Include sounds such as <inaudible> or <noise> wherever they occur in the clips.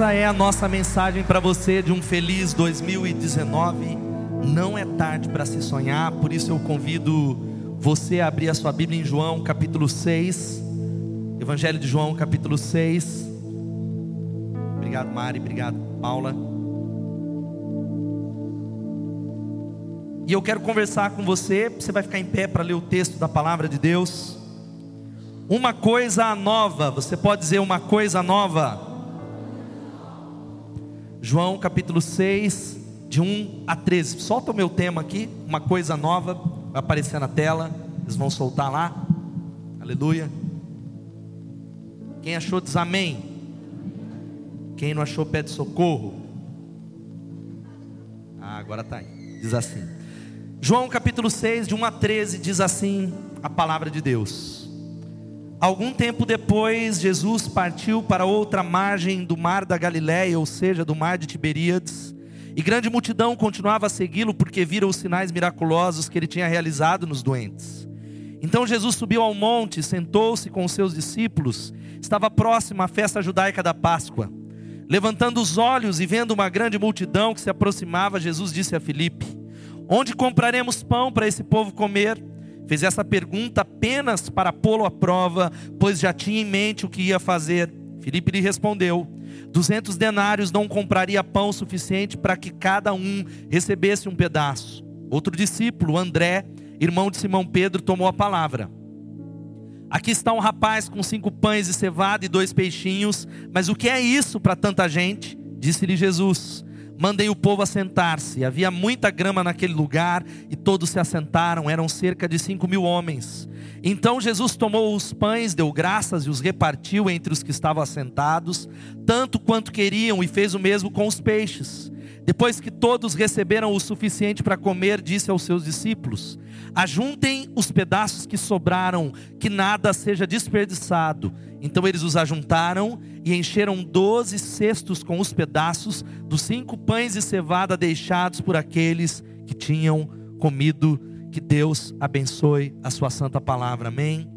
Essa é a nossa mensagem para você de um feliz 2019. Não é tarde para se sonhar, por isso eu convido você a abrir a sua Bíblia em João capítulo 6. Evangelho de João capítulo 6. Obrigado, Mari, obrigado, Paula. E eu quero conversar com você, você vai ficar em pé para ler o texto da palavra de Deus. Uma coisa nova, você pode dizer uma coisa nova? João capítulo 6, de 1 a 13. Solta o meu tema aqui, uma coisa nova, vai aparecer na tela, eles vão soltar lá. Aleluia. Quem achou diz amém. Quem não achou pede socorro. Ah, agora está aí. Diz assim. João capítulo 6, de 1 a 13, diz assim a palavra de Deus. Algum tempo depois, Jesus partiu para outra margem do mar da Galiléia, ou seja, do mar de Tiberíades, e grande multidão continuava a segui-lo porque viram os sinais miraculosos que ele tinha realizado nos doentes. Então Jesus subiu ao monte, sentou-se com os seus discípulos. Estava próxima a festa judaica da Páscoa. Levantando os olhos e vendo uma grande multidão que se aproximava, Jesus disse a Filipe: Onde compraremos pão para esse povo comer? Fez essa pergunta apenas para pô-lo à prova, pois já tinha em mente o que ia fazer. Filipe lhe respondeu: Duzentos denários não compraria pão suficiente para que cada um recebesse um pedaço. Outro discípulo, André, irmão de Simão Pedro, tomou a palavra. Aqui está um rapaz com cinco pães de cevada e dois peixinhos, mas o que é isso para tanta gente? Disse-lhe Jesus: Mandei o povo assentar-se. Havia muita grama naquele lugar e todos se assentaram. Eram cerca de cinco mil homens. Então Jesus tomou os pães, deu graças e os repartiu entre os que estavam assentados, tanto quanto queriam, e fez o mesmo com os peixes. Depois que todos receberam o suficiente para comer, disse aos seus discípulos: Ajuntem os pedaços que sobraram, que nada seja desperdiçado. Então eles os ajuntaram e encheram doze cestos com os pedaços dos cinco pães de cevada deixados por aqueles que tinham comido. Que Deus abençoe a sua santa palavra, amém?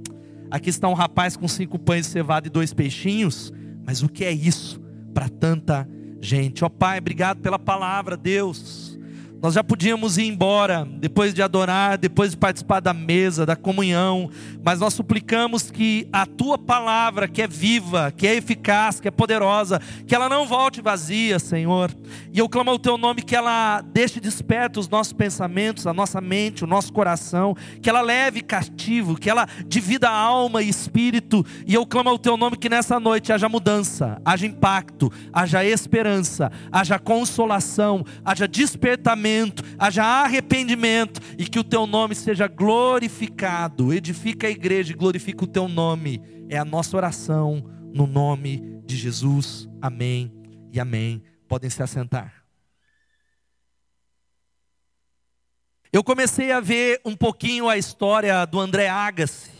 Aqui está um rapaz com cinco pães de cevada e dois peixinhos, mas o que é isso para tanta gente? Ó oh, Pai, obrigado pela palavra, Deus. Nós já podíamos ir embora depois de adorar, depois de participar da mesa, da comunhão, mas nós suplicamos que a tua palavra, que é viva, que é eficaz, que é poderosa, que ela não volte vazia, Senhor. E eu clamo ao teu nome que ela deixe desperto os nossos pensamentos, a nossa mente, o nosso coração, que ela leve cativo, que ela divida alma e espírito. E eu clamo ao teu nome que nessa noite haja mudança, haja impacto, haja esperança, haja consolação, haja despertamento haja arrependimento e que o teu nome seja glorificado. Edifica a igreja e glorifica o teu nome. É a nossa oração no nome de Jesus. Amém e amém. Podem se assentar. Eu comecei a ver um pouquinho a história do André Agassi.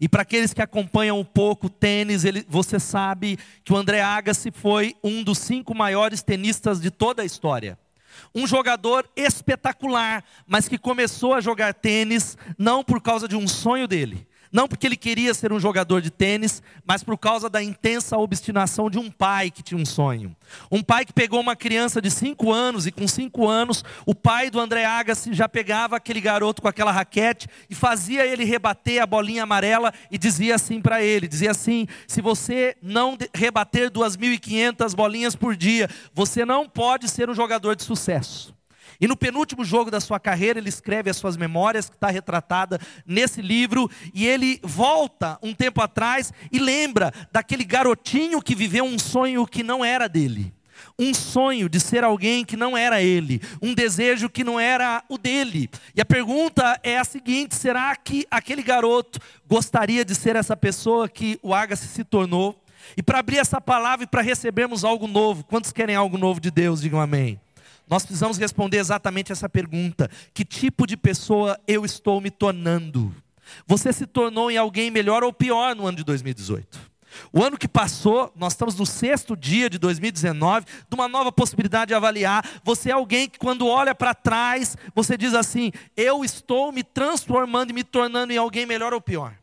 E para aqueles que acompanham um pouco o tênis, ele, você sabe que o André Agassi foi um dos cinco maiores tenistas de toda a história. Um jogador espetacular, mas que começou a jogar tênis não por causa de um sonho dele, não porque ele queria ser um jogador de tênis, mas por causa da intensa obstinação de um pai que tinha um sonho. Um pai que pegou uma criança de 5 anos e com 5 anos, o pai do André Agassi já pegava aquele garoto com aquela raquete e fazia ele rebater a bolinha amarela e dizia assim para ele, dizia assim: "Se você não rebater 2.500 bolinhas por dia, você não pode ser um jogador de sucesso". E no penúltimo jogo da sua carreira, ele escreve as suas memórias, que está retratada nesse livro, e ele volta um tempo atrás e lembra daquele garotinho que viveu um sonho que não era dele. Um sonho de ser alguém que não era ele, um desejo que não era o dele. E a pergunta é a seguinte: será que aquele garoto gostaria de ser essa pessoa que o Agassi se tornou? E para abrir essa palavra e para recebermos algo novo, quantos querem algo novo de Deus? Digam amém. Nós precisamos responder exatamente essa pergunta: que tipo de pessoa eu estou me tornando? Você se tornou em alguém melhor ou pior no ano de 2018? O ano que passou, nós estamos no sexto dia de 2019, de uma nova possibilidade de avaliar. Você é alguém que, quando olha para trás, você diz assim: Eu estou me transformando e me tornando em alguém melhor ou pior.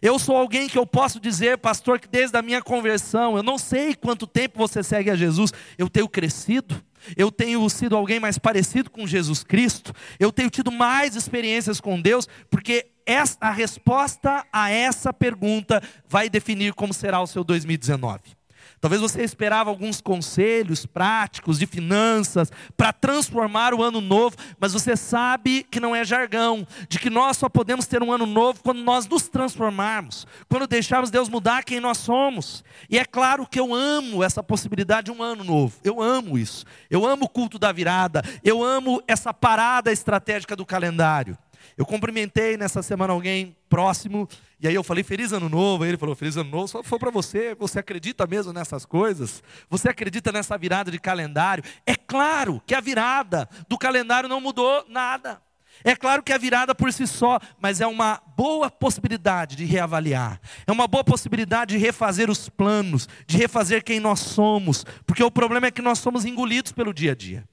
Eu sou alguém que eu posso dizer, pastor, que desde a minha conversão, eu não sei quanto tempo você segue a Jesus, eu tenho crescido, eu tenho sido alguém mais parecido com Jesus Cristo, eu tenho tido mais experiências com Deus, porque essa, a resposta a essa pergunta vai definir como será o seu 2019. Talvez você esperava alguns conselhos práticos de finanças para transformar o ano novo, mas você sabe que não é jargão, de que nós só podemos ter um ano novo quando nós nos transformarmos, quando deixarmos Deus mudar quem nós somos. E é claro que eu amo essa possibilidade de um ano novo. Eu amo isso. Eu amo o culto da virada, eu amo essa parada estratégica do calendário. Eu cumprimentei nessa semana alguém próximo, e aí eu falei feliz ano novo, aí ele falou feliz ano novo, só foi para você, você acredita mesmo nessas coisas? Você acredita nessa virada de calendário? É claro que a virada do calendário não mudou nada. É claro que a virada por si só, mas é uma boa possibilidade de reavaliar, é uma boa possibilidade de refazer os planos, de refazer quem nós somos, porque o problema é que nós somos engolidos pelo dia a dia.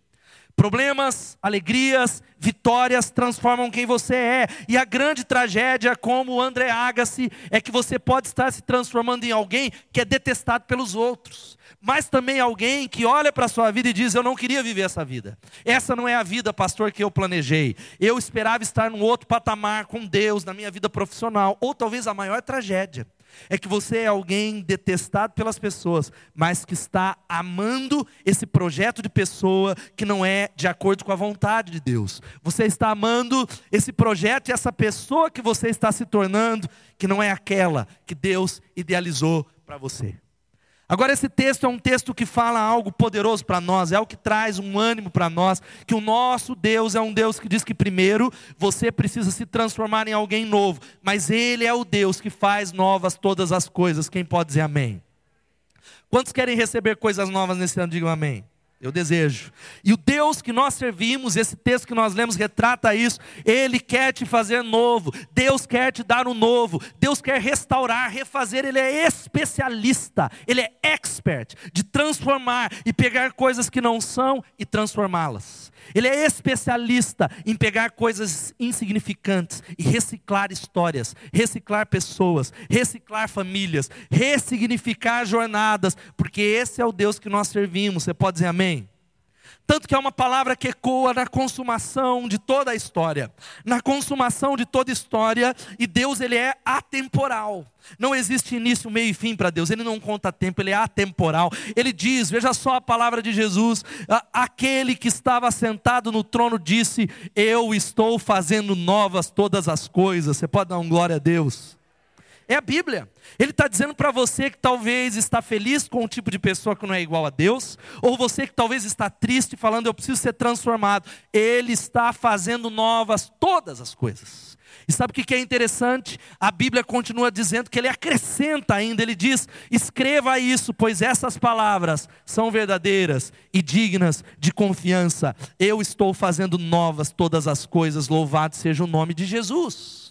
Problemas, alegrias, vitórias transformam quem você é. E a grande tragédia, como o André Agassi, é que você pode estar se transformando em alguém que é detestado pelos outros. Mas também alguém que olha para a sua vida e diz: Eu não queria viver essa vida. Essa não é a vida, pastor, que eu planejei. Eu esperava estar num outro patamar com Deus na minha vida profissional. Ou talvez a maior tragédia é que você é alguém detestado pelas pessoas, mas que está amando esse projeto de pessoa que não é de acordo com a vontade de Deus. Você está amando esse projeto e essa pessoa que você está se tornando, que não é aquela que Deus idealizou para você. Agora, esse texto é um texto que fala algo poderoso para nós, é algo que traz um ânimo para nós, que o nosso Deus é um Deus que diz que primeiro você precisa se transformar em alguém novo, mas Ele é o Deus que faz novas todas as coisas. Quem pode dizer amém? Quantos querem receber coisas novas nesse ano? Digam amém. Eu desejo. E o Deus que nós servimos, esse texto que nós lemos retrata isso. Ele quer te fazer novo. Deus quer te dar um novo. Deus quer restaurar, refazer. Ele é especialista. Ele é expert de transformar e pegar coisas que não são e transformá-las. Ele é especialista em pegar coisas insignificantes e reciclar histórias, reciclar pessoas, reciclar famílias, ressignificar jornadas, porque esse é o Deus que nós servimos. Você pode dizer amém? Tanto que é uma palavra que ecoa na consumação de toda a história. Na consumação de toda a história, e Deus ele é atemporal. Não existe início, meio e fim para Deus. Ele não conta tempo, ele é atemporal. Ele diz, veja só a palavra de Jesus: aquele que estava sentado no trono disse: Eu estou fazendo novas todas as coisas. Você pode dar um glória a Deus? É a Bíblia. Ele está dizendo para você que talvez está feliz com um tipo de pessoa que não é igual a Deus, ou você que talvez está triste, falando eu preciso ser transformado. Ele está fazendo novas todas as coisas. E sabe o que é interessante? A Bíblia continua dizendo que ele acrescenta ainda, ele diz: escreva isso, pois essas palavras são verdadeiras e dignas de confiança. Eu estou fazendo novas todas as coisas, louvado seja o nome de Jesus.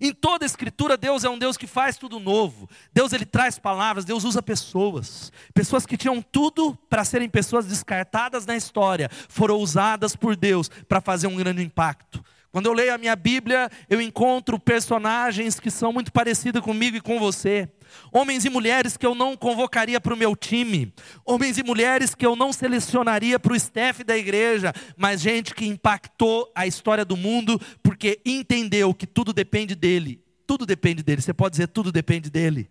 Em toda a escritura, Deus é um Deus que faz tudo novo. Deus ele traz palavras, Deus usa pessoas. Pessoas que tinham tudo para serem pessoas descartadas na história, foram usadas por Deus para fazer um grande impacto. Quando eu leio a minha Bíblia, eu encontro personagens que são muito parecidos comigo e com você. Homens e mulheres que eu não convocaria para o meu time. Homens e mulheres que eu não selecionaria para o staff da igreja. Mas gente que impactou a história do mundo porque entendeu que tudo depende dele. Tudo depende dele. Você pode dizer, tudo depende dele.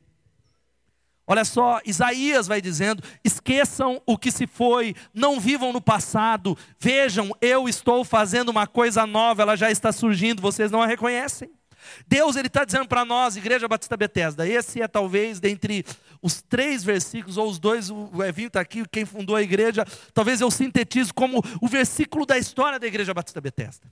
Olha só, Isaías vai dizendo: esqueçam o que se foi, não vivam no passado, vejam, eu estou fazendo uma coisa nova, ela já está surgindo, vocês não a reconhecem. Deus ele está dizendo para nós, Igreja Batista Betesda, esse é talvez dentre os três versículos, ou os dois, o Evinho está aqui, quem fundou a igreja, talvez eu sintetizo como o versículo da história da Igreja Batista Betesda.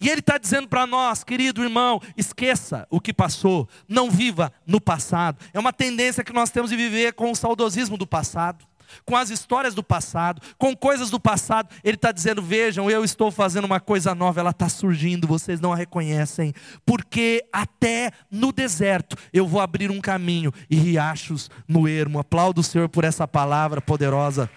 E ele está dizendo para nós, querido irmão, esqueça o que passou, não viva no passado. É uma tendência que nós temos de viver com o saudosismo do passado, com as histórias do passado, com coisas do passado. Ele está dizendo: vejam, eu estou fazendo uma coisa nova, ela está surgindo, vocês não a reconhecem, porque até no deserto eu vou abrir um caminho e riachos no ermo. Aplaudo o Senhor por essa palavra poderosa.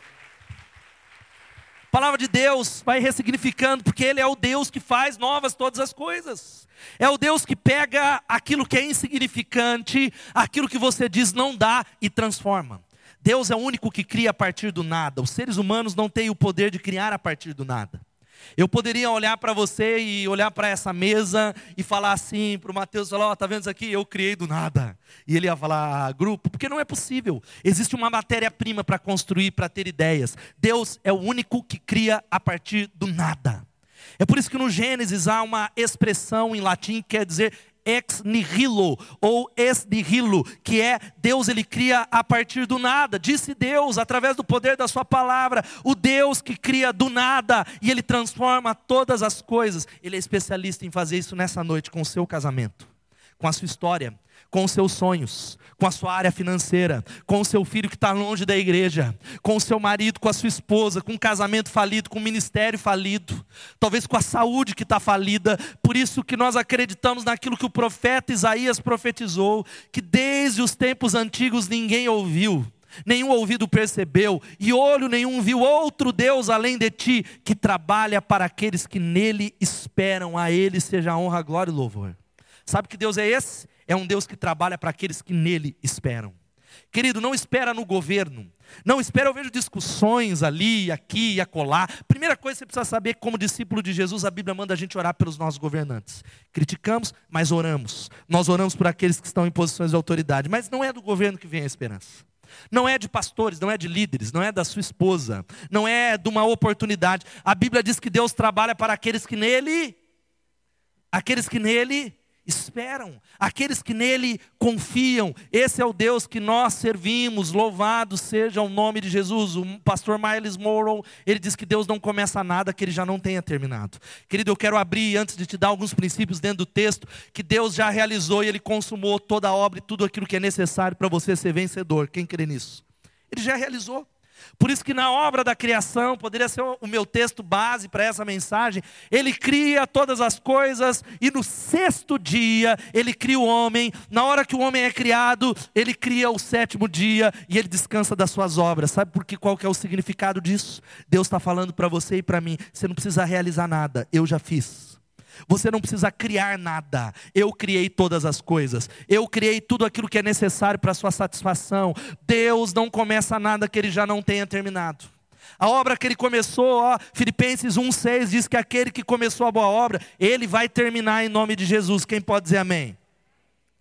A palavra de Deus vai ressignificando, porque Ele é o Deus que faz novas todas as coisas. É o Deus que pega aquilo que é insignificante, aquilo que você diz não dá e transforma. Deus é o único que cria a partir do nada. Os seres humanos não têm o poder de criar a partir do nada. Eu poderia olhar para você e olhar para essa mesa e falar assim para o Mateus, falar, ó, oh, tá vendo isso aqui? Eu criei do nada. E ele ia falar, ah, grupo, porque não é possível. Existe uma matéria-prima para construir, para ter ideias. Deus é o único que cria a partir do nada. É por isso que no Gênesis há uma expressão em latim que quer dizer ex nihilo ou ex nihilo, que é Deus ele cria a partir do nada. Disse Deus através do poder da sua palavra, o Deus que cria do nada e ele transforma todas as coisas. Ele é especialista em fazer isso nessa noite com o seu casamento, com a sua história, com os seus sonhos, com a sua área financeira, com o seu filho que está longe da igreja, com o seu marido, com a sua esposa, com um casamento falido, com um ministério falido, talvez com a saúde que está falida. Por isso que nós acreditamos naquilo que o profeta Isaías profetizou, que desde os tempos antigos ninguém ouviu. Nenhum ouvido percebeu, e olho nenhum viu outro Deus além de ti, que trabalha para aqueles que nele esperam, a ele seja honra, glória e louvor. Sabe que Deus é esse? é um Deus que trabalha para aqueles que nele esperam. Querido, não espera no governo. Não espera, eu vejo discussões ali, aqui e acolá. Primeira coisa que você precisa saber, como discípulo de Jesus, a Bíblia manda a gente orar pelos nossos governantes. Criticamos, mas oramos. Nós oramos por aqueles que estão em posições de autoridade. Mas não é do governo que vem a esperança. Não é de pastores, não é de líderes, não é da sua esposa, não é de uma oportunidade. A Bíblia diz que Deus trabalha para aqueles que nele, aqueles que nele esperam, aqueles que nele confiam. Esse é o Deus que nós servimos. Louvado seja o nome de Jesus. O pastor Miles Morrow, ele diz que Deus não começa nada que ele já não tenha terminado. Querido, eu quero abrir antes de te dar alguns princípios dentro do texto que Deus já realizou e ele consumou toda a obra e tudo aquilo que é necessário para você ser vencedor. Quem crê nisso? Ele já realizou. Por isso que na obra da criação, poderia ser o meu texto base para essa mensagem, ele cria todas as coisas e no sexto dia ele cria o homem. Na hora que o homem é criado, ele cria o sétimo dia e ele descansa das suas obras. Sabe por que qual que é o significado disso? Deus está falando para você e para mim, você não precisa realizar nada, eu já fiz. Você não precisa criar nada. Eu criei todas as coisas. Eu criei tudo aquilo que é necessário para a sua satisfação. Deus não começa nada que ele já não tenha terminado. A obra que ele começou, ó, Filipenses 1,6 diz que aquele que começou a boa obra, ele vai terminar em nome de Jesus. Quem pode dizer amém?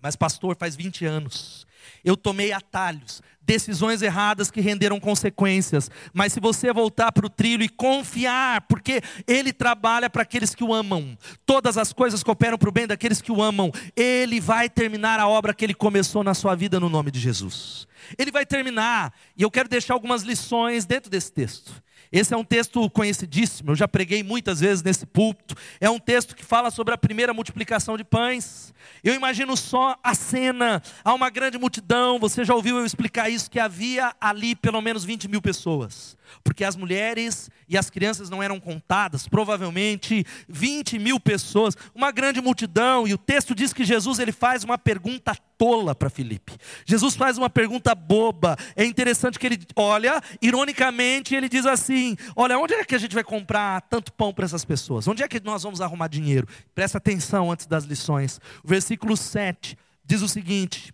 Mas, pastor, faz 20 anos. Eu tomei atalhos, decisões erradas que renderam consequências. Mas se você voltar para o trilho e confiar, porque Ele trabalha para aqueles que o amam, todas as coisas cooperam para o bem daqueles que o amam, Ele vai terminar a obra que Ele começou na sua vida no nome de Jesus. Ele vai terminar, e eu quero deixar algumas lições dentro desse texto. Esse é um texto conhecidíssimo, eu já preguei muitas vezes nesse púlpito. É um texto que fala sobre a primeira multiplicação de pães. Eu imagino só a cena, há uma grande multidão, você já ouviu eu explicar isso, que havia ali pelo menos 20 mil pessoas porque as mulheres e as crianças não eram contadas, provavelmente 20 mil pessoas, uma grande multidão, e o texto diz que Jesus ele faz uma pergunta tola para Filipe. Jesus faz uma pergunta boba. É interessante que ele olha, ironicamente, ele diz assim: Olha, onde é que a gente vai comprar tanto pão para essas pessoas? Onde é que nós vamos arrumar dinheiro? Presta atenção antes das lições. O versículo 7 diz o seguinte: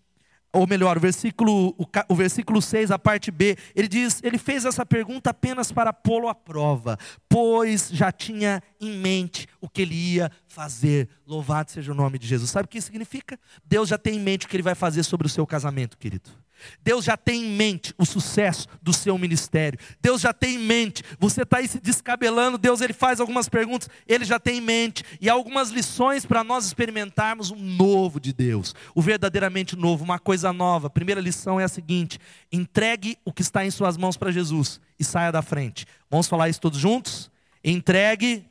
ou melhor, o versículo, o, o, versículo 6, a parte B, ele diz, ele fez essa pergunta apenas para pô-lo à prova, pois já tinha em mente o que ele ia fazer. Louvado seja o nome de Jesus. Sabe o que significa? Deus já tem em mente o que ele vai fazer sobre o seu casamento, querido. Deus já tem em mente o sucesso do seu ministério. Deus já tem em mente. Você está aí se descabelando. Deus ele faz algumas perguntas. Ele já tem em mente e algumas lições para nós experimentarmos um novo de Deus, o verdadeiramente novo, uma coisa nova. A primeira lição é a seguinte: entregue o que está em suas mãos para Jesus e saia da frente. Vamos falar isso todos juntos? Entregue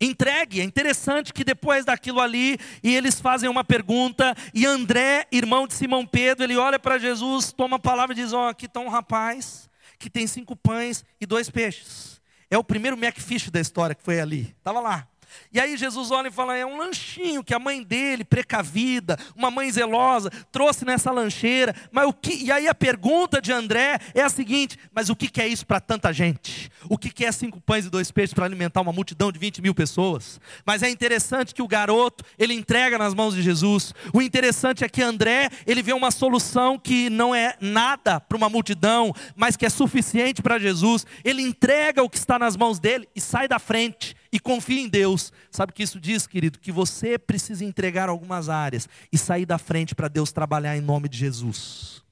entregue. É interessante que depois daquilo ali, e eles fazem uma pergunta, e André, irmão de Simão Pedro, ele olha para Jesus, toma a palavra e diz: Ó, oh, aqui está um rapaz que tem cinco pães e dois peixes. É o primeiro Macfish da história que foi ali. Estava lá. E aí Jesus olha e fala: é um lanchinho que a mãe dele, precavida, uma mãe zelosa, trouxe nessa lancheira. Mas o que? E aí a pergunta de André é a seguinte: mas o que é isso para tanta gente? O que é cinco pães e dois peixes para alimentar uma multidão de 20 mil pessoas? Mas é interessante que o garoto ele entrega nas mãos de Jesus. O interessante é que André ele vê uma solução que não é nada para uma multidão, mas que é suficiente para Jesus. Ele entrega o que está nas mãos dele e sai da frente e confia em Deus. Sabe o que isso diz, querido? Que você precisa entregar algumas áreas e sair da frente para Deus trabalhar em nome de Jesus.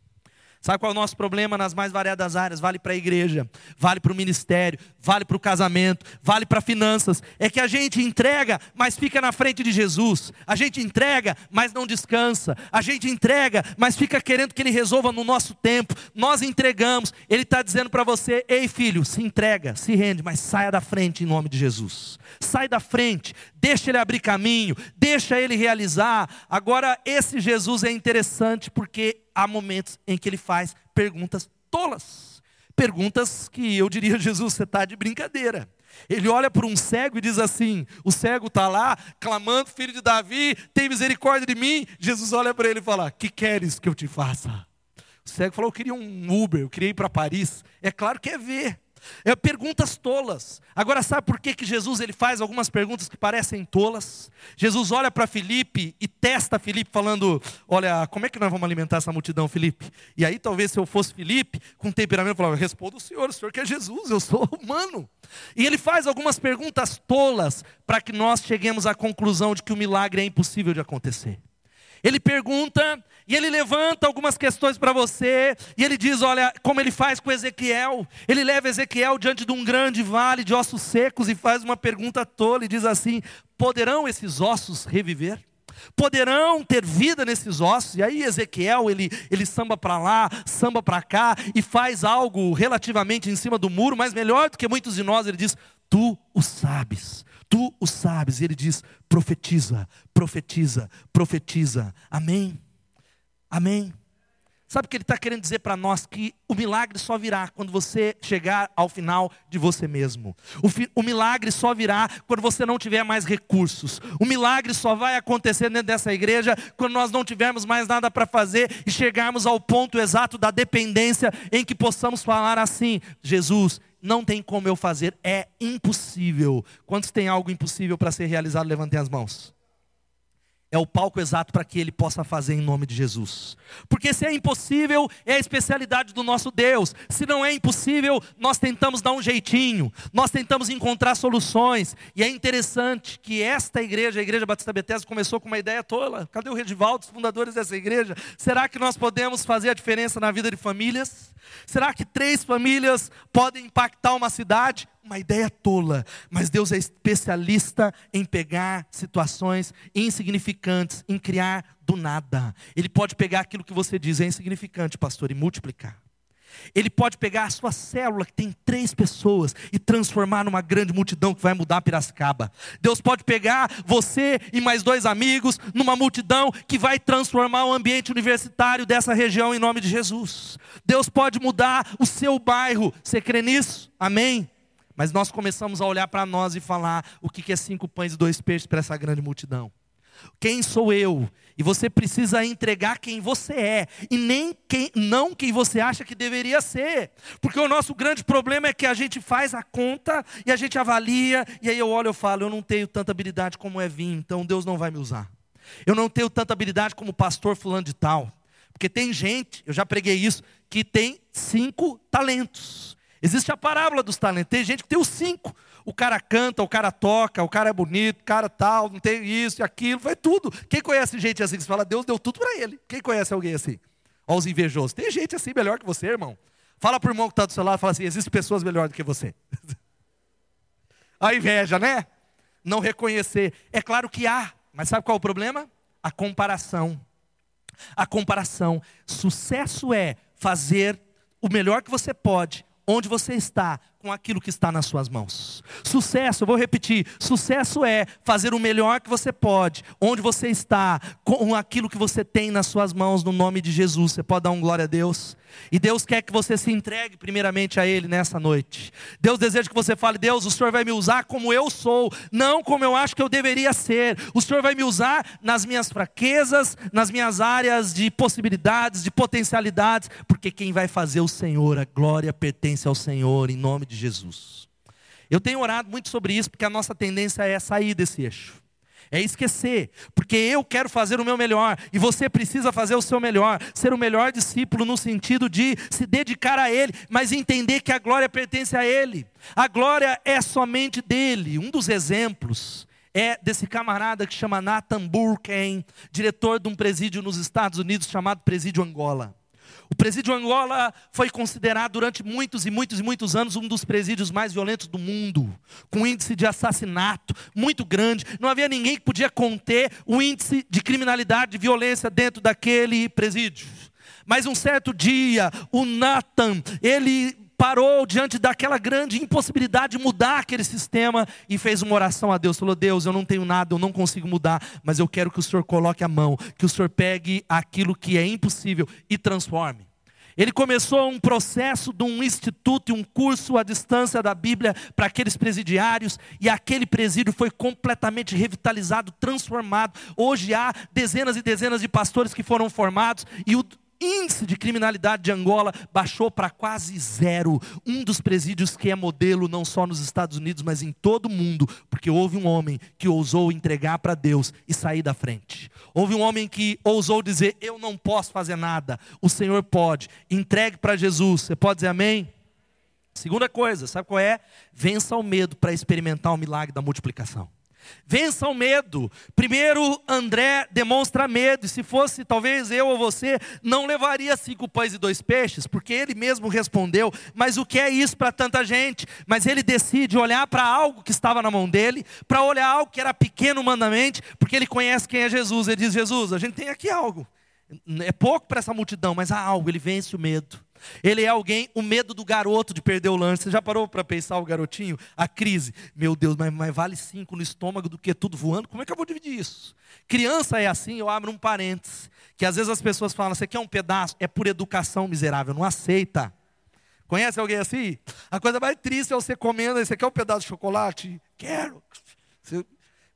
Sabe qual é o nosso problema nas mais variadas áreas? Vale para a igreja, vale para o ministério, vale para o casamento, vale para finanças. É que a gente entrega, mas fica na frente de Jesus. A gente entrega, mas não descansa. A gente entrega, mas fica querendo que Ele resolva no nosso tempo. Nós entregamos. Ele está dizendo para você: ei filho, se entrega, se rende, mas saia da frente em nome de Jesus. Sai da frente, deixa Ele abrir caminho, deixa Ele realizar. Agora, esse Jesus é interessante porque há momentos em que ele faz perguntas tolas. Perguntas que eu diria, <laughs> Jesus, você está de brincadeira. Ele olha para um cego e diz assim: o cego está lá, clamando, filho de Davi, tem misericórdia de mim. Jesus olha para ele e fala: Que queres que eu te faça? O cego falou: Eu queria um Uber, eu queria ir para Paris. É claro que é ver. É perguntas tolas. Agora sabe por que, que Jesus ele faz algumas perguntas que parecem tolas? Jesus olha para Felipe e testa Felipe falando: "Olha, como é que nós vamos alimentar essa multidão, Felipe?" E aí talvez se eu fosse Felipe, com temperamento, falava: "Responda o Senhor, o Senhor que é Jesus, eu sou humano". E ele faz algumas perguntas tolas para que nós cheguemos à conclusão de que o milagre é impossível de acontecer. Ele pergunta e ele levanta algumas questões para você, e ele diz: olha, como ele faz com Ezequiel. Ele leva Ezequiel diante de um grande vale de ossos secos e faz uma pergunta tola e diz assim: poderão esses ossos reviver? Poderão ter vida nesses ossos? E aí Ezequiel, ele, ele samba para lá, samba para cá e faz algo relativamente em cima do muro, mas melhor do que muitos de nós, ele diz: Tu o sabes, tu o sabes. E ele diz: profetiza, profetiza, profetiza. Amém. Amém. Sabe o que ele está querendo dizer para nós? Que o milagre só virá quando você chegar ao final de você mesmo. O, fi, o, milagre só virá quando você não tiver mais recursos. O milagre só vai acontecer dentro dessa igreja quando nós não tivermos mais nada para fazer e chegarmos ao ponto exato da dependência em que possamos falar assim: Jesus, não tem como eu fazer, é impossível. Quantos tem algo impossível para ser realizado? Levantem as mãos é o palco exato para que ele possa fazer em nome de Jesus. Porque se é impossível, é a especialidade do nosso Deus. Se não é impossível, nós tentamos dar um jeitinho, nós tentamos encontrar soluções. E é interessante que esta igreja, a Igreja Batista Bethesda, começou com uma ideia tola. Cadê o Redivaldo, os fundadores dessa igreja? Será que nós podemos fazer a diferença na vida de famílias? Será que três famílias podem impactar uma cidade? Uma ideia tola, mas Deus é especialista em pegar situações insignificantes, em criar do nada. Ele pode pegar aquilo que você diz é insignificante, pastor, e multiplicar. Ele pode pegar a sua célula, que tem três pessoas, e transformar numa grande multidão que vai mudar Piracicaba. Deus pode pegar você e mais dois amigos numa multidão que vai transformar o ambiente universitário dessa região em nome de Jesus. Deus pode mudar o seu bairro. Você crê nisso? Amém? Mas nós começamos a olhar para nós e falar o que é cinco pães e dois peixes para essa grande multidão. Quem sou eu? E você precisa entregar quem você é e nem quem, não quem você acha que deveria ser. Porque o nosso grande problema é que a gente faz a conta e a gente avalia e aí eu olho e falo, eu não tenho tanta habilidade como é vinho, então Deus não vai me usar. Eu não tenho tanta habilidade como pastor fulano de tal. Porque tem gente, eu já preguei isso, que tem cinco talentos. Existe a parábola dos talentos. Tem gente que tem os cinco. O cara canta, o cara toca, o cara é bonito, o cara tal, não tem isso e aquilo, foi tudo. Quem conhece gente assim que fala, Deus deu tudo para ele? Quem conhece alguém assim? Olha os invejosos. Tem gente assim melhor que você, irmão. Fala para o irmão que está do seu lado, fala assim: existem pessoas melhores do que você. <laughs> a inveja, né? Não reconhecer. É claro que há, mas sabe qual é o problema? A comparação. A comparação. Sucesso é fazer o melhor que você pode onde você está, com aquilo que está nas suas mãos. Sucesso, vou repetir: sucesso é fazer o melhor que você pode, onde você está, com aquilo que você tem nas suas mãos, no nome de Jesus. Você pode dar um glória a Deus? E Deus quer que você se entregue primeiramente a Ele nessa noite. Deus deseja que você fale: Deus, o Senhor vai me usar como eu sou, não como eu acho que eu deveria ser. O Senhor vai me usar nas minhas fraquezas, nas minhas áreas de possibilidades, de potencialidades, porque quem vai fazer o Senhor, a glória pertence ao Senhor, em nome de Jesus. Eu tenho orado muito sobre isso, porque a nossa tendência é sair desse eixo é esquecer, porque eu quero fazer o meu melhor e você precisa fazer o seu melhor, ser o melhor discípulo no sentido de se dedicar a Ele, mas entender que a glória pertence a Ele, a glória é somente dele. Um dos exemplos é desse camarada que chama Nathan Burken, diretor de um presídio nos Estados Unidos chamado Presídio Angola. O presídio Angola foi considerado durante muitos e muitos e muitos anos um dos presídios mais violentos do mundo, com índice de assassinato muito grande. Não havia ninguém que podia conter o índice de criminalidade, de violência dentro daquele presídio. Mas um certo dia, o Nathan, ele parou diante daquela grande impossibilidade de mudar aquele sistema e fez uma oração a Deus. Falou: Deus, eu não tenho nada, eu não consigo mudar, mas eu quero que o Senhor coloque a mão, que o Senhor pegue aquilo que é impossível e transforme. Ele começou um processo de um instituto e um curso à distância da Bíblia para aqueles presidiários, e aquele presídio foi completamente revitalizado, transformado. Hoje há dezenas e dezenas de pastores que foram formados, e o, índice de criminalidade de Angola baixou para quase zero. Um dos presídios que é modelo não só nos Estados Unidos, mas em todo o mundo, porque houve um homem que ousou entregar para Deus e sair da frente. Houve um homem que ousou dizer: Eu não posso fazer nada, o Senhor pode. Entregue para Jesus. Você pode dizer amém? Segunda coisa, sabe qual é? Vença o medo para experimentar o milagre da multiplicação. Vença o medo. Primeiro, André demonstra medo. E se fosse talvez eu ou você, não levaria cinco pães e dois peixes, porque ele mesmo respondeu. Mas o que é isso para tanta gente? Mas ele decide olhar para algo que estava na mão dele, para olhar algo que era pequeno humanamente, porque ele conhece quem é Jesus. Ele diz: Jesus, a gente tem aqui algo. É pouco para essa multidão, mas há algo. Ele vence o medo. Ele é alguém, o medo do garoto de perder o lanche. Você já parou para pensar o garotinho? A crise. Meu Deus, mas, mas, vale cinco no estômago do que tudo voando? Como é que eu vou dividir isso? Criança é assim, eu abro um parênteses. Que às vezes as pessoas falam, você quer um pedaço? É por educação miserável, não aceita. Conhece alguém assim? A coisa mais triste é você comendo, você quer um pedaço de chocolate? Quero. Você,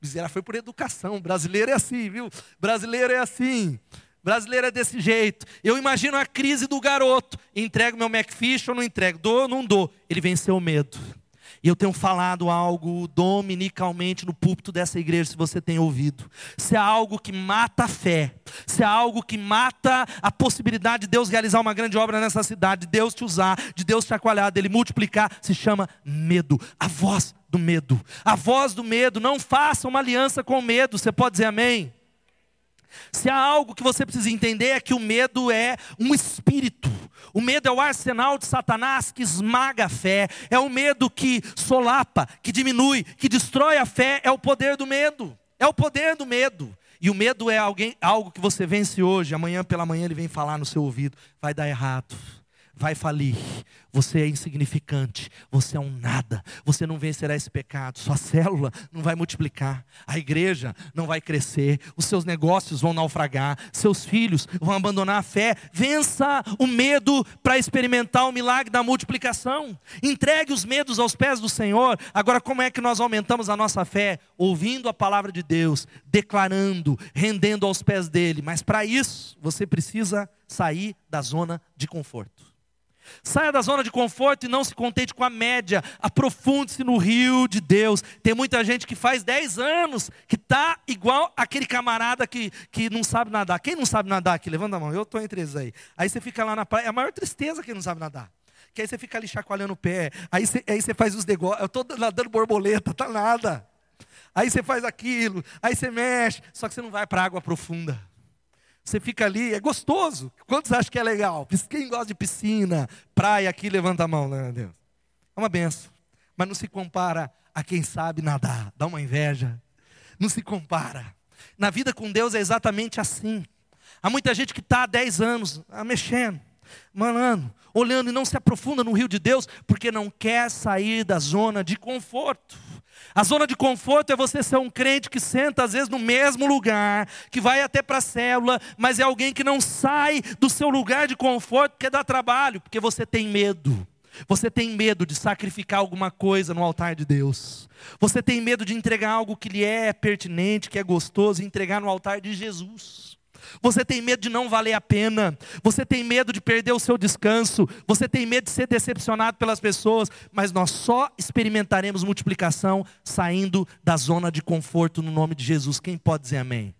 miserável foi por educação. Brasileiro é assim, viu? Brasileiro é assim. Brasileiro é desse jeito. Eu imagino a crise do garoto. Entrego meu McFish ou não entrego? Dou ou não dou? Ele venceu o medo. E eu tenho falado algo dominicalmente no púlpito dessa igreja, se você tem ouvido. Se há algo que mata a fé, se há algo que mata a possibilidade de Deus realizar uma grande obra nessa cidade, de Deus te usar, de Deus te chacoalhar, dele multiplicar, se chama medo. A voz do medo. A voz do medo. Não faça uma aliança com o medo. Você pode dizer amém? Se há algo que você precisa entender é que o medo é um espírito. O medo é o arsenal de Satanás que esmaga a fé. É o medo que solapa, que diminui, que destrói a fé. É o poder do medo. É o poder do medo. E o medo é alguém, algo que você vence hoje. Amanhã pela manhã ele vem falar no seu ouvido. Vai dar errado vai falir. Você é insignificante, você é um nada, você não vencerá esse pecado, sua célula não vai multiplicar, a igreja não vai crescer, os seus negócios vão naufragar, seus filhos vão abandonar a fé. Vença o medo para experimentar o milagre da multiplicação. Entregue os medos aos pés do Senhor. Agora, como é que nós aumentamos a nossa fé? Ouvindo a palavra de Deus, declarando, rendendo aos pés dele. Mas para isso, você precisa sair da zona de conforto. Saia da zona de conforto e não se contente com a média. Aprofunde-se no rio de Deus. Tem muita gente que faz 10 anos que está igual aquele camarada que, que não sabe nadar. Quem não sabe nadar aqui? Levanta a mão. Eu estou entre eles aí. Aí você fica lá na praia. É a maior tristeza quem não sabe nadar. Que aí você fica ali chacoalhando o pé. Aí você, aí você faz os negócios. Eu estou nadando borboleta, tá nada. Aí você faz aquilo. Aí você mexe. Só que você não vai para a água profunda. Você fica ali, é gostoso. Quantos acham que é legal? Quem gosta de piscina, praia aqui, levanta a mão, né, Deus? É uma benção. Mas não se compara a quem sabe nadar. Dá uma inveja. Não se compara. Na vida com Deus é exatamente assim. Há muita gente que está há 10 anos ah, mexendo. Mano, olhando e não se aprofunda no rio de Deus, porque não quer sair da zona de conforto. A zona de conforto é você ser um crente que senta às vezes no mesmo lugar, que vai até para a célula, mas é alguém que não sai do seu lugar de conforto porque dá trabalho, porque você tem medo. Você tem medo de sacrificar alguma coisa no altar de Deus. Você tem medo de entregar algo que lhe é pertinente, que é gostoso, e entregar no altar de Jesus. Você tem medo de não valer a pena. Você tem medo de perder o seu descanso. Você tem medo de ser decepcionado pelas pessoas. Mas nós só experimentaremos multiplicação saindo da zona de conforto no nome de Jesus. Quem pode dizer amém?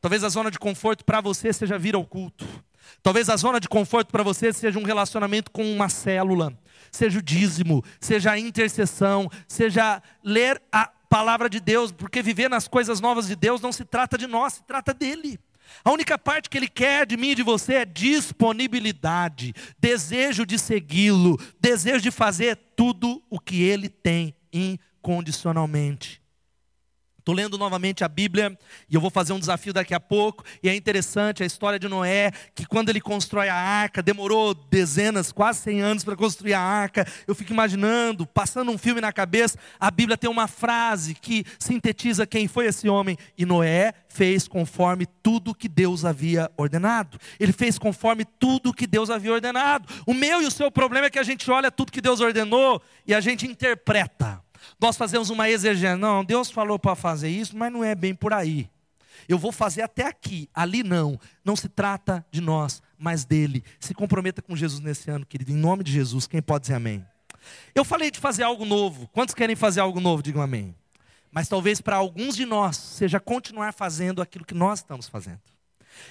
Talvez a zona de conforto para você seja vir ao culto. Talvez a zona de conforto para você seja um relacionamento com uma célula seja o dízimo, seja a intercessão, seja ler a palavra de Deus, porque viver nas coisas novas de Deus não se trata de nós, se trata dele. A única parte que ele quer de mim e de você é disponibilidade, desejo de segui-lo, desejo de fazer tudo o que ele tem incondicionalmente. Estou lendo novamente a Bíblia e eu vou fazer um desafio daqui a pouco. E é interessante a história de Noé, que quando ele constrói a arca, demorou dezenas, quase 100 anos para construir a arca. Eu fico imaginando, passando um filme na cabeça, a Bíblia tem uma frase que sintetiza quem foi esse homem. E Noé fez conforme tudo que Deus havia ordenado. Ele fez conforme tudo que Deus havia ordenado. O meu e o seu problema é que a gente olha tudo que Deus ordenou e a gente interpreta. Nós fazemos uma exegese. Não, Deus falou para fazer isso, mas não é bem por aí. Eu vou fazer até aqui, ali não. Não se trata de nós, mas dele. Se comprometa com Jesus nesse ano, querido, em nome de Jesus. Quem pode dizer amém? Eu falei de fazer algo novo. Quantos querem fazer algo novo? Digam amém. Mas talvez para alguns de nós seja continuar fazendo aquilo que nós estamos fazendo.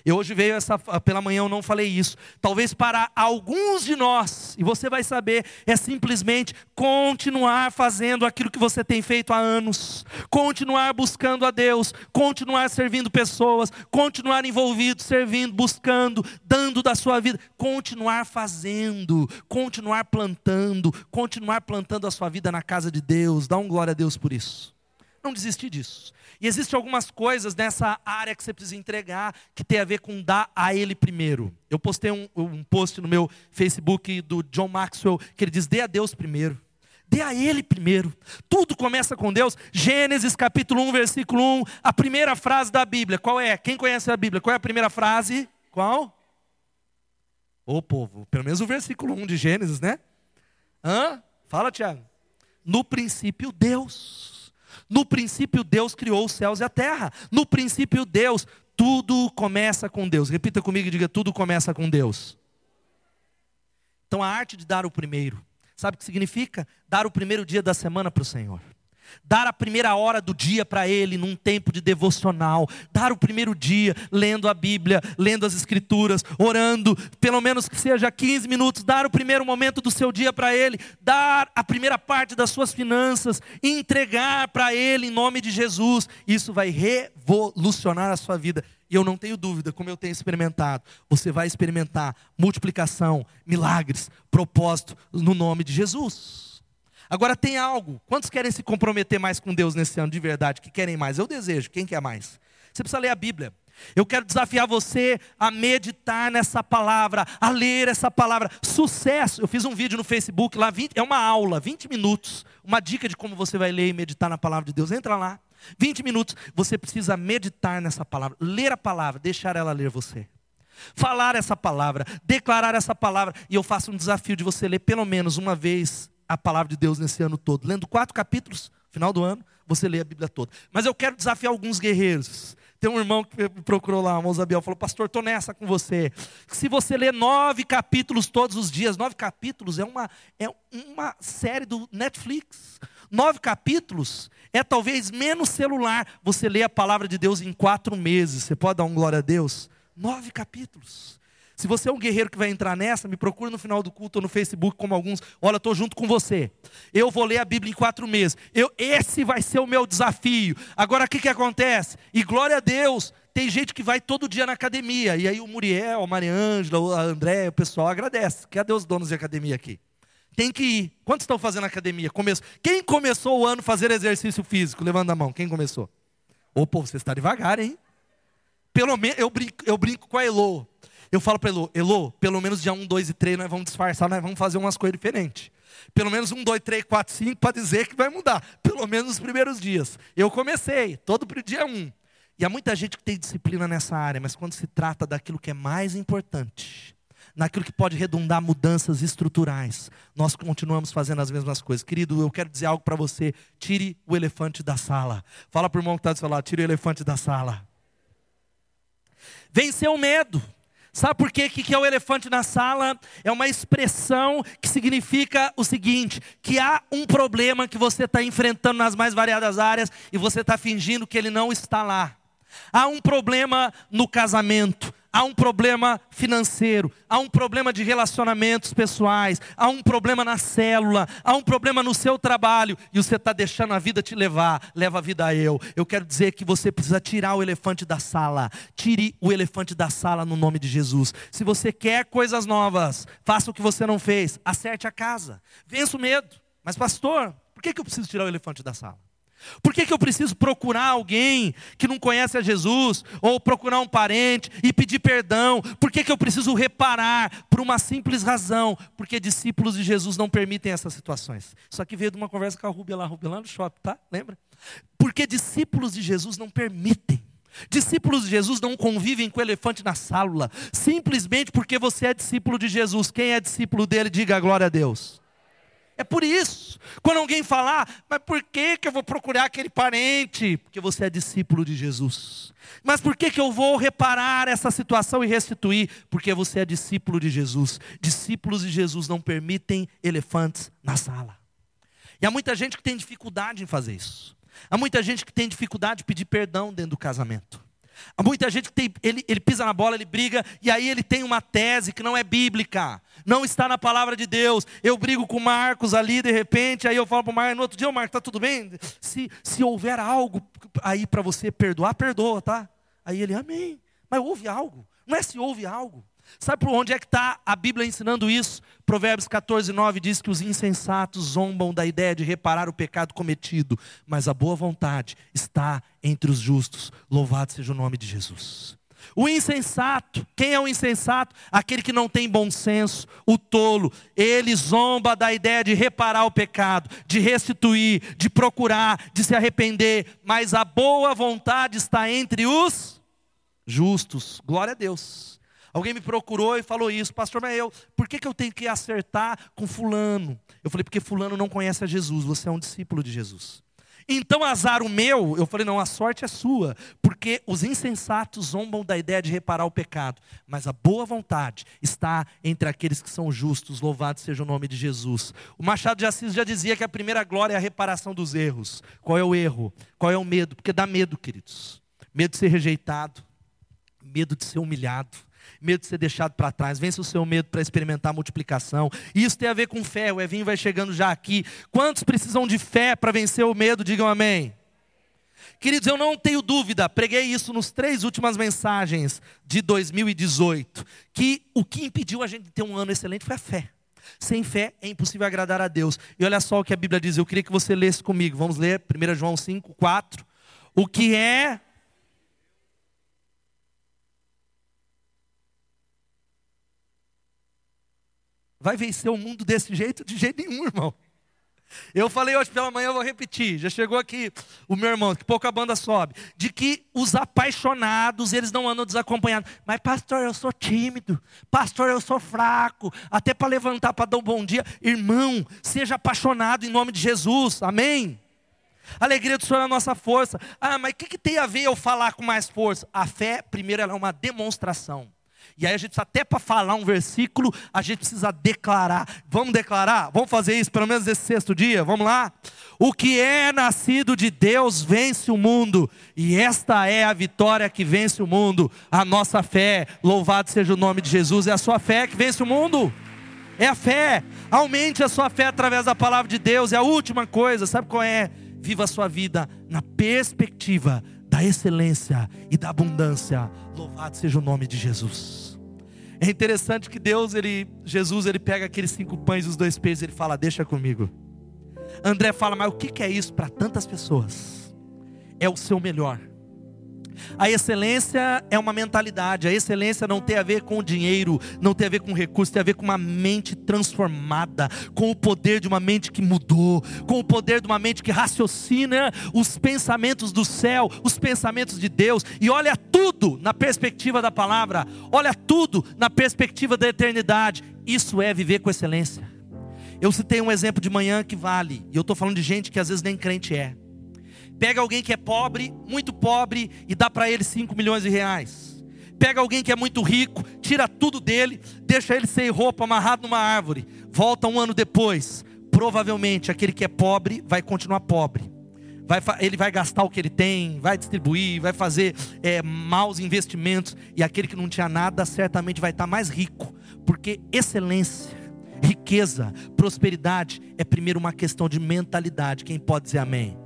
Eu hoje veio essa pela manhã eu não falei isso. Talvez para alguns de nós, e você vai saber, é simplesmente continuar fazendo aquilo que você tem feito há anos, continuar buscando a Deus, continuar servindo pessoas, continuar envolvido, servindo, buscando, dando da sua vida, continuar fazendo, continuar plantando, continuar plantando a sua vida na casa de Deus. Dá um glória a Deus por isso. Não desistir disso. E existem algumas coisas nessa área que você precisa entregar que tem a ver com dar a Ele primeiro. Eu postei um, um post no meu Facebook do John Maxwell que ele diz: dê a Deus primeiro. Dê a Ele primeiro. Tudo começa com Deus. Gênesis capítulo 1, versículo 1, a primeira frase da Bíblia. Qual é? Quem conhece a Bíblia? Qual é a primeira frase? Qual? Ô povo, pelo menos o versículo 1 de Gênesis, né? Hã? Fala, Tiago. No princípio, Deus. No princípio, Deus criou os céus e a terra. No princípio, Deus, tudo começa com Deus. Repita comigo e diga: tudo começa com Deus. Então, a arte de dar o primeiro. Sabe o que significa? Dar o primeiro dia da semana para o Senhor dar a primeira hora do dia para Ele num tempo de devocional, dar o primeiro dia lendo a Bíblia, lendo as Escrituras, orando, pelo menos que seja 15 minutos, dar o primeiro momento do seu dia para Ele, dar a primeira parte das suas finanças, entregar para Ele em nome de Jesus, isso vai revolucionar a sua vida. E eu não tenho dúvida, como eu tenho experimentado, você vai experimentar multiplicação, milagres, propósito no nome de Jesus. Agora tem algo. Quantos querem se comprometer mais com Deus nesse ano de verdade? Que querem mais? Eu desejo. Quem quer mais? Você precisa ler a Bíblia. Eu quero desafiar você a meditar nessa palavra, a ler essa palavra. Sucesso. Eu fiz um vídeo no Facebook lá, 20, é uma aula, 20 minutos, uma dica de como você vai ler e meditar na palavra de Deus. Entra lá. 20 minutos, você precisa meditar nessa palavra, ler a palavra, deixar ela ler você. Falar essa palavra, declarar essa palavra, e eu faço um desafio de você ler pelo menos uma vez a palavra de Deus nesse ano todo. Lendo quatro capítulos, final do ano, você lê a Bíblia toda. Mas eu quero desafiar alguns guerreiros. Tem um irmão que me procurou lá, o Mozabiel, falou: Pastor, estou nessa com você. Se você ler nove capítulos todos os dias, nove capítulos é uma, é uma série do Netflix. Nove capítulos é talvez menos celular. Você lê a palavra de Deus em quatro meses. Você pode dar um glória a Deus? Nove capítulos. Se você é um guerreiro que vai entrar nessa, me procure no final do culto ou no Facebook, como alguns. Olha, estou junto com você. Eu vou ler a Bíblia em quatro meses. Eu, esse vai ser o meu desafio. Agora, o que, que acontece? E glória a Deus, tem gente que vai todo dia na academia. E aí o Muriel, a Mariângela, a André, o pessoal agradece. Cadê os donos de academia aqui? Tem que ir. Quantos estão fazendo academia? Começo. Quem começou o ano fazer exercício físico? Levanta a mão. Quem começou? Ô, povo, você está devagar, hein? Pelo menos eu brinco, eu brinco com a Elo. Eu falo para Elô, Elô, pelo menos dia 1, 2 e 3 nós vamos disfarçar, nós vamos fazer umas coisas diferentes. Pelo menos 1, 2, 3, 4, 5 para dizer que vai mudar. Pelo menos nos primeiros dias. Eu comecei, todo dia 1. E há muita gente que tem disciplina nessa área, mas quando se trata daquilo que é mais importante, naquilo que pode redundar mudanças estruturais, nós continuamos fazendo as mesmas coisas. Querido, eu quero dizer algo para você: tire o elefante da sala. Fala para o irmão que está do seu lado: tire o elefante da sala. Vencer o medo. Sabe por quê? que é o elefante na sala? É uma expressão que significa o seguinte: que há um problema que você está enfrentando nas mais variadas áreas e você está fingindo que ele não está lá. Há um problema no casamento, há um problema financeiro, há um problema de relacionamentos pessoais, há um problema na célula, há um problema no seu trabalho e você está deixando a vida te levar, leva a vida a eu. Eu quero dizer que você precisa tirar o elefante da sala, tire o elefante da sala no nome de Jesus. Se você quer coisas novas, faça o que você não fez, acerte a casa, vença o medo. Mas, pastor, por que, que eu preciso tirar o elefante da sala? Por que, que eu preciso procurar alguém que não conhece a Jesus? Ou procurar um parente e pedir perdão? Por que, que eu preciso reparar? Por uma simples razão. Porque discípulos de Jesus não permitem essas situações. Isso aqui veio de uma conversa com a Rubia lá, Rubia lá no shopping, tá? Lembra? Porque discípulos de Jesus não permitem. Discípulos de Jesus não convivem com elefante na sala, simplesmente porque você é discípulo de Jesus. Quem é discípulo dele, diga glória a Deus. É por isso. Quando alguém falar, mas por que, que eu vou procurar aquele parente? Porque você é discípulo de Jesus. Mas por que, que eu vou reparar essa situação e restituir? Porque você é discípulo de Jesus. Discípulos de Jesus não permitem elefantes na sala. E há muita gente que tem dificuldade em fazer isso. Há muita gente que tem dificuldade de pedir perdão dentro do casamento. Há muita gente que tem, ele, ele pisa na bola, ele briga, e aí ele tem uma tese que não é bíblica, não está na palavra de Deus. Eu brigo com o Marcos ali, de repente, aí eu falo para o Marcos, no outro dia, o Marcos, está tudo bem? Se, se houver algo aí para você perdoar, perdoa, tá? Aí ele, amém. Mas houve algo, não é se houve algo. Sabe por onde é que está a Bíblia ensinando isso? Provérbios 14, 9 diz que os insensatos zombam da ideia de reparar o pecado cometido, mas a boa vontade está entre os justos. Louvado seja o nome de Jesus. O insensato, quem é o insensato? Aquele que não tem bom senso, o tolo. Ele zomba da ideia de reparar o pecado, de restituir, de procurar, de se arrepender, mas a boa vontade está entre os justos. Glória a Deus. Alguém me procurou e falou isso, pastor, mas eu, por que, que eu tenho que acertar com fulano? Eu falei, porque fulano não conhece a Jesus, você é um discípulo de Jesus. Então, azar o meu, eu falei, não, a sorte é sua, porque os insensatos zombam da ideia de reparar o pecado, mas a boa vontade está entre aqueles que são justos, louvado seja o nome de Jesus. O Machado de Assis já dizia que a primeira glória é a reparação dos erros. Qual é o erro? Qual é o medo? Porque dá medo, queridos. Medo de ser rejeitado, medo de ser humilhado, medo de ser deixado para trás, vence o seu medo para experimentar a multiplicação. Isso tem a ver com fé, o Evinho vai chegando já aqui. Quantos precisam de fé para vencer o medo? Digam amém. Queridos, eu não tenho dúvida, preguei isso nos três últimas mensagens de 2018, que o que impediu a gente de ter um ano excelente foi a fé. Sem fé é impossível agradar a Deus. E olha só o que a Bíblia diz, eu queria que você lesse comigo. Vamos ler 1 João 5, 4. O que é Vai vencer o mundo desse jeito? De jeito nenhum, irmão. Eu falei hoje pela manhã, eu vou repetir. Já chegou aqui o meu irmão, que pouca banda sobe. De que os apaixonados, eles não andam desacompanhados. Mas, pastor, eu sou tímido. Pastor, eu sou fraco. Até para levantar para dar um bom dia. Irmão, seja apaixonado em nome de Jesus. Amém? Alegria do Senhor é a nossa força. Ah, mas o que, que tem a ver eu falar com mais força? A fé, primeiro, ela é uma demonstração. E aí a gente até para falar um versículo, a gente precisa declarar. Vamos declarar? Vamos fazer isso pelo menos esse sexto dia? Vamos lá? O que é nascido de Deus vence o mundo, e esta é a vitória que vence o mundo, a nossa fé. Louvado seja o nome de Jesus. É a sua fé que vence o mundo. É a fé. Aumente a sua fé através da palavra de Deus. É a última coisa, sabe qual é? Viva a sua vida na perspectiva da excelência e da abundância. Louvado seja o nome de Jesus. É interessante que Deus, ele, Jesus, ele pega aqueles cinco pães e os dois peixes, ele fala: Deixa comigo. André fala: Mas o que é isso para tantas pessoas? É o seu melhor. A excelência é uma mentalidade. A excelência não tem a ver com dinheiro, não tem a ver com recurso, tem a ver com uma mente transformada, com o poder de uma mente que mudou, com o poder de uma mente que raciocina os pensamentos do céu, os pensamentos de Deus e olha tudo na perspectiva da palavra, olha tudo na perspectiva da eternidade. Isso é viver com excelência. Eu citei um exemplo de manhã que vale, e eu estou falando de gente que às vezes nem crente é. Pega alguém que é pobre, muito pobre, e dá para ele 5 milhões de reais. Pega alguém que é muito rico, tira tudo dele, deixa ele sem roupa, amarrado numa árvore. Volta um ano depois. Provavelmente aquele que é pobre vai continuar pobre. Vai, ele vai gastar o que ele tem, vai distribuir, vai fazer é, maus investimentos. E aquele que não tinha nada certamente vai estar mais rico. Porque excelência, riqueza, prosperidade é primeiro uma questão de mentalidade. Quem pode dizer amém?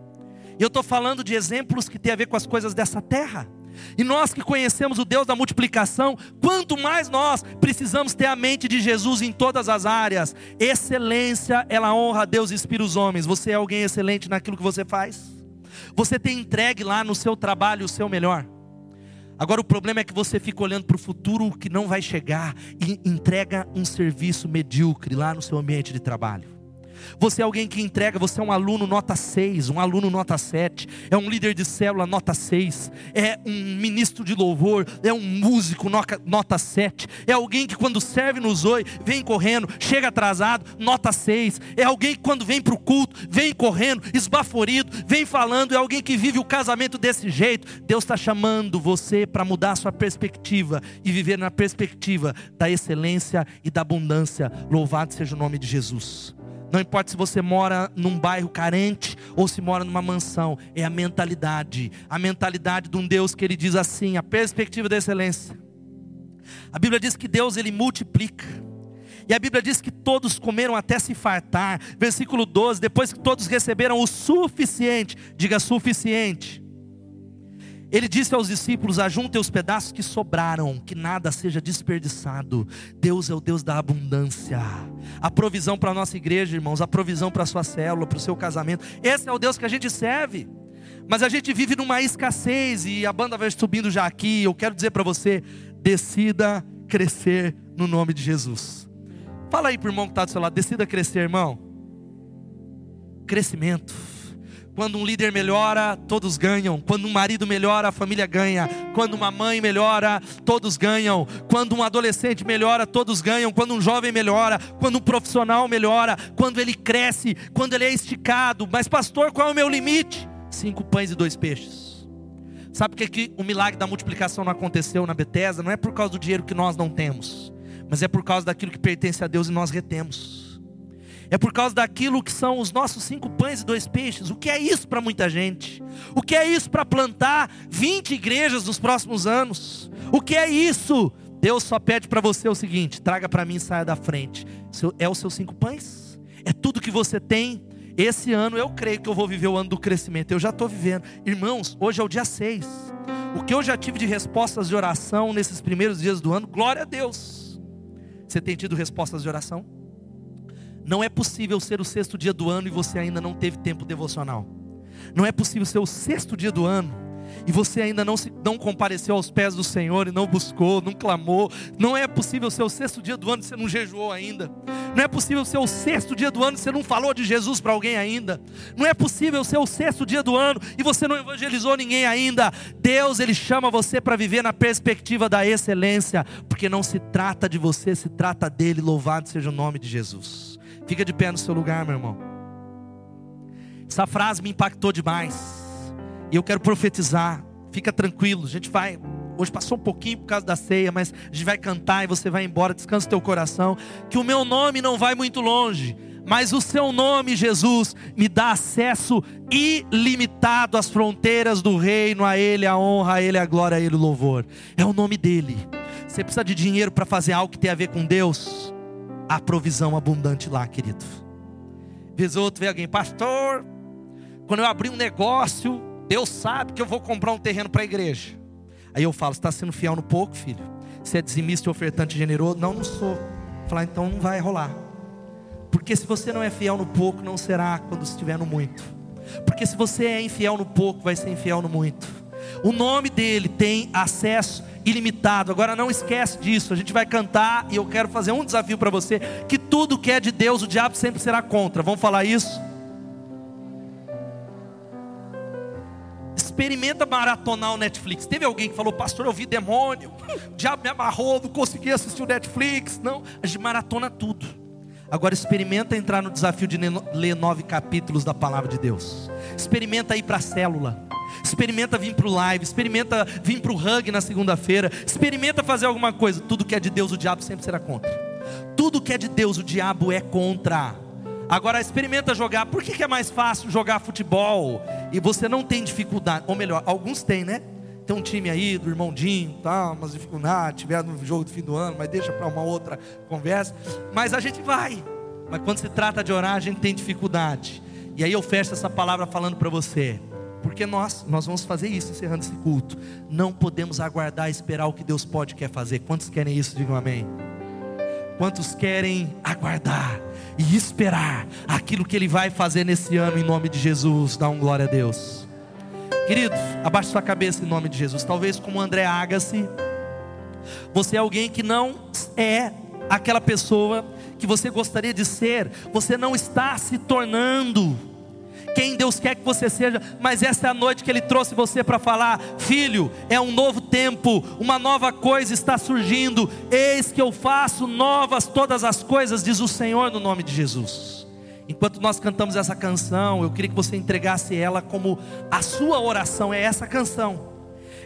Eu estou falando de exemplos que têm a ver com as coisas dessa terra. E nós que conhecemos o Deus da multiplicação, quanto mais nós precisamos ter a mente de Jesus em todas as áreas. Excelência, ela honra a Deus e inspira os homens. Você é alguém excelente naquilo que você faz? Você tem entregue lá no seu trabalho o seu melhor? Agora o problema é que você fica olhando para o futuro que não vai chegar e entrega um serviço medíocre lá no seu ambiente de trabalho. Você é alguém que entrega, você é um aluno nota 6, um aluno nota 7, é um líder de célula nota 6, é um ministro de louvor, é um músico nota 7, é alguém que quando serve no zoe, vem correndo, chega atrasado, nota 6, é alguém que quando vem para o culto, vem correndo, esbaforido, vem falando, é alguém que vive o casamento desse jeito. Deus está chamando você para mudar a sua perspectiva e viver na perspectiva da excelência e da abundância. Louvado seja o nome de Jesus. Não importa se você mora num bairro carente ou se mora numa mansão, é a mentalidade, a mentalidade de um Deus que ele diz assim, a perspectiva da excelência. A Bíblia diz que Deus ele multiplica. E a Bíblia diz que todos comeram até se fartar. Versículo 12, depois que todos receberam o suficiente, diga suficiente. Ele disse aos discípulos: Ajuntem os pedaços que sobraram, que nada seja desperdiçado. Deus é o Deus da abundância. A provisão para a nossa igreja, irmãos, a provisão para a sua célula, para o seu casamento. Esse é o Deus que a gente serve. Mas a gente vive numa escassez e a banda vai subindo já aqui. Eu quero dizer para você: decida crescer no nome de Jesus. Fala aí para o irmão que está do seu lado: decida crescer, irmão. Crescimento quando um líder melhora, todos ganham. Quando um marido melhora, a família ganha. Quando uma mãe melhora, todos ganham. Quando um adolescente melhora, todos ganham. Quando um jovem melhora, quando um profissional melhora, quando ele cresce, quando ele é esticado. Mas, pastor, qual é o meu limite? Cinco pães e dois peixes. Sabe por que o milagre da multiplicação não aconteceu na Bethesda? Não é por causa do dinheiro que nós não temos, mas é por causa daquilo que pertence a Deus e nós retemos é por causa daquilo que são os nossos cinco pães e dois peixes. O que é isso para muita gente? O que é isso para plantar 20 igrejas nos próximos anos? O que é isso? Deus só pede para você o seguinte: traga para mim e saia da frente. É os seus cinco pães? É tudo que você tem? Esse ano eu creio que eu vou viver o ano do crescimento. Eu já estou vivendo. Irmãos, hoje é o dia 6. O que eu já tive de respostas de oração nesses primeiros dias do ano, glória a Deus. Você tem tido respostas de oração? Não é possível ser o sexto dia do ano e você ainda não teve tempo devocional. Não é possível ser o sexto dia do ano e você ainda não, se, não compareceu aos pés do Senhor e não buscou, não clamou. Não é possível ser o sexto dia do ano e você não jejuou ainda. Não é possível ser o sexto dia do ano e você não falou de Jesus para alguém ainda. Não é possível ser o sexto dia do ano e você não evangelizou ninguém ainda. Deus, Ele chama você para viver na perspectiva da excelência, porque não se trata de você, se trata dele. Louvado seja o nome de Jesus. Fica de pé no seu lugar, meu irmão. Essa frase me impactou demais. E eu quero profetizar. Fica tranquilo, a gente vai. Hoje passou um pouquinho por causa da ceia, mas a gente vai cantar e você vai embora. Descansa o teu coração. Que o meu nome não vai muito longe mas o seu nome, Jesus, me dá acesso ilimitado às fronteiras do reino, a Ele a honra, a Ele a glória, a Ele o louvor. É o nome dEle. Você precisa de dinheiro para fazer algo que tem a ver com Deus? A provisão abundante lá, querido. Vez ou outro vem alguém, pastor, quando eu abrir um negócio, Deus sabe que eu vou comprar um terreno para a igreja. Aí eu falo, está sendo fiel no pouco, filho? Você é dizimista ofertante generoso? Não, não sou. Falar, então não vai rolar. Porque se você não é fiel no pouco, não será quando estiver no muito. Porque se você é infiel no pouco, vai ser infiel no muito. O nome dele tem acesso ilimitado. Agora não esquece disso. A gente vai cantar e eu quero fazer um desafio para você: que tudo que é de Deus, o diabo sempre será contra. Vamos falar isso? Experimenta maratonar o Netflix. Teve alguém que falou, pastor, eu vi demônio, o diabo me amarrou, não consegui assistir o Netflix. Não, a gente maratona tudo. Agora experimenta entrar no desafio de ler nove capítulos da palavra de Deus. Experimenta ir para a célula. Experimenta vir para o live, experimenta vir para o hug na segunda-feira, experimenta fazer alguma coisa. Tudo que é de Deus, o diabo sempre será contra. Tudo que é de Deus, o diabo é contra. Agora experimenta jogar. Por que, que é mais fácil jogar futebol e você não tem dificuldade? Ou melhor, alguns têm, né? Tem um time aí do irmão Dinho, tá, umas dificuldades, tiver no jogo do fim do ano, mas deixa para uma outra conversa. Mas a gente vai. Mas quando se trata de orar, a gente tem dificuldade. E aí eu fecho essa palavra falando para você. Porque nós, nós vamos fazer isso encerrando esse culto. Não podemos aguardar esperar o que Deus pode quer fazer. Quantos querem isso? Digam amém. Quantos querem aguardar e esperar aquilo que Ele vai fazer nesse ano em nome de Jesus? Dá um glória a Deus. Querido, abaixe sua cabeça em nome de Jesus. Talvez como André Agassi, você é alguém que não é aquela pessoa que você gostaria de ser, você não está se tornando quem Deus quer que você seja, mas essa é a noite que Ele trouxe você para falar: Filho, é um novo tempo, uma nova coisa está surgindo, eis que eu faço novas todas as coisas, diz o Senhor no nome de Jesus. Enquanto nós cantamos essa canção, eu queria que você entregasse ela como a sua oração, é essa canção.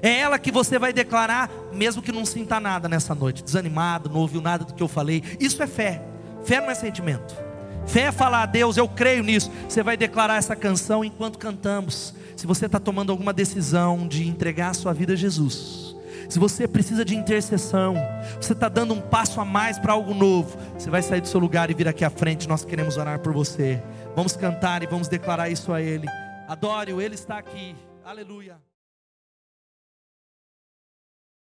É ela que você vai declarar, mesmo que não sinta nada nessa noite, desanimado, não ouviu nada do que eu falei. Isso é fé. Fé não é sentimento. Fé é falar a Deus, eu creio nisso. Você vai declarar essa canção enquanto cantamos. Se você está tomando alguma decisão de entregar a sua vida a Jesus, se você precisa de intercessão, você está dando um passo a mais para algo novo, você vai sair do seu lugar e vir aqui à frente. Nós queremos orar por você. Vamos cantar e vamos declarar isso a Ele. Adore-o, Ele está aqui. Aleluia.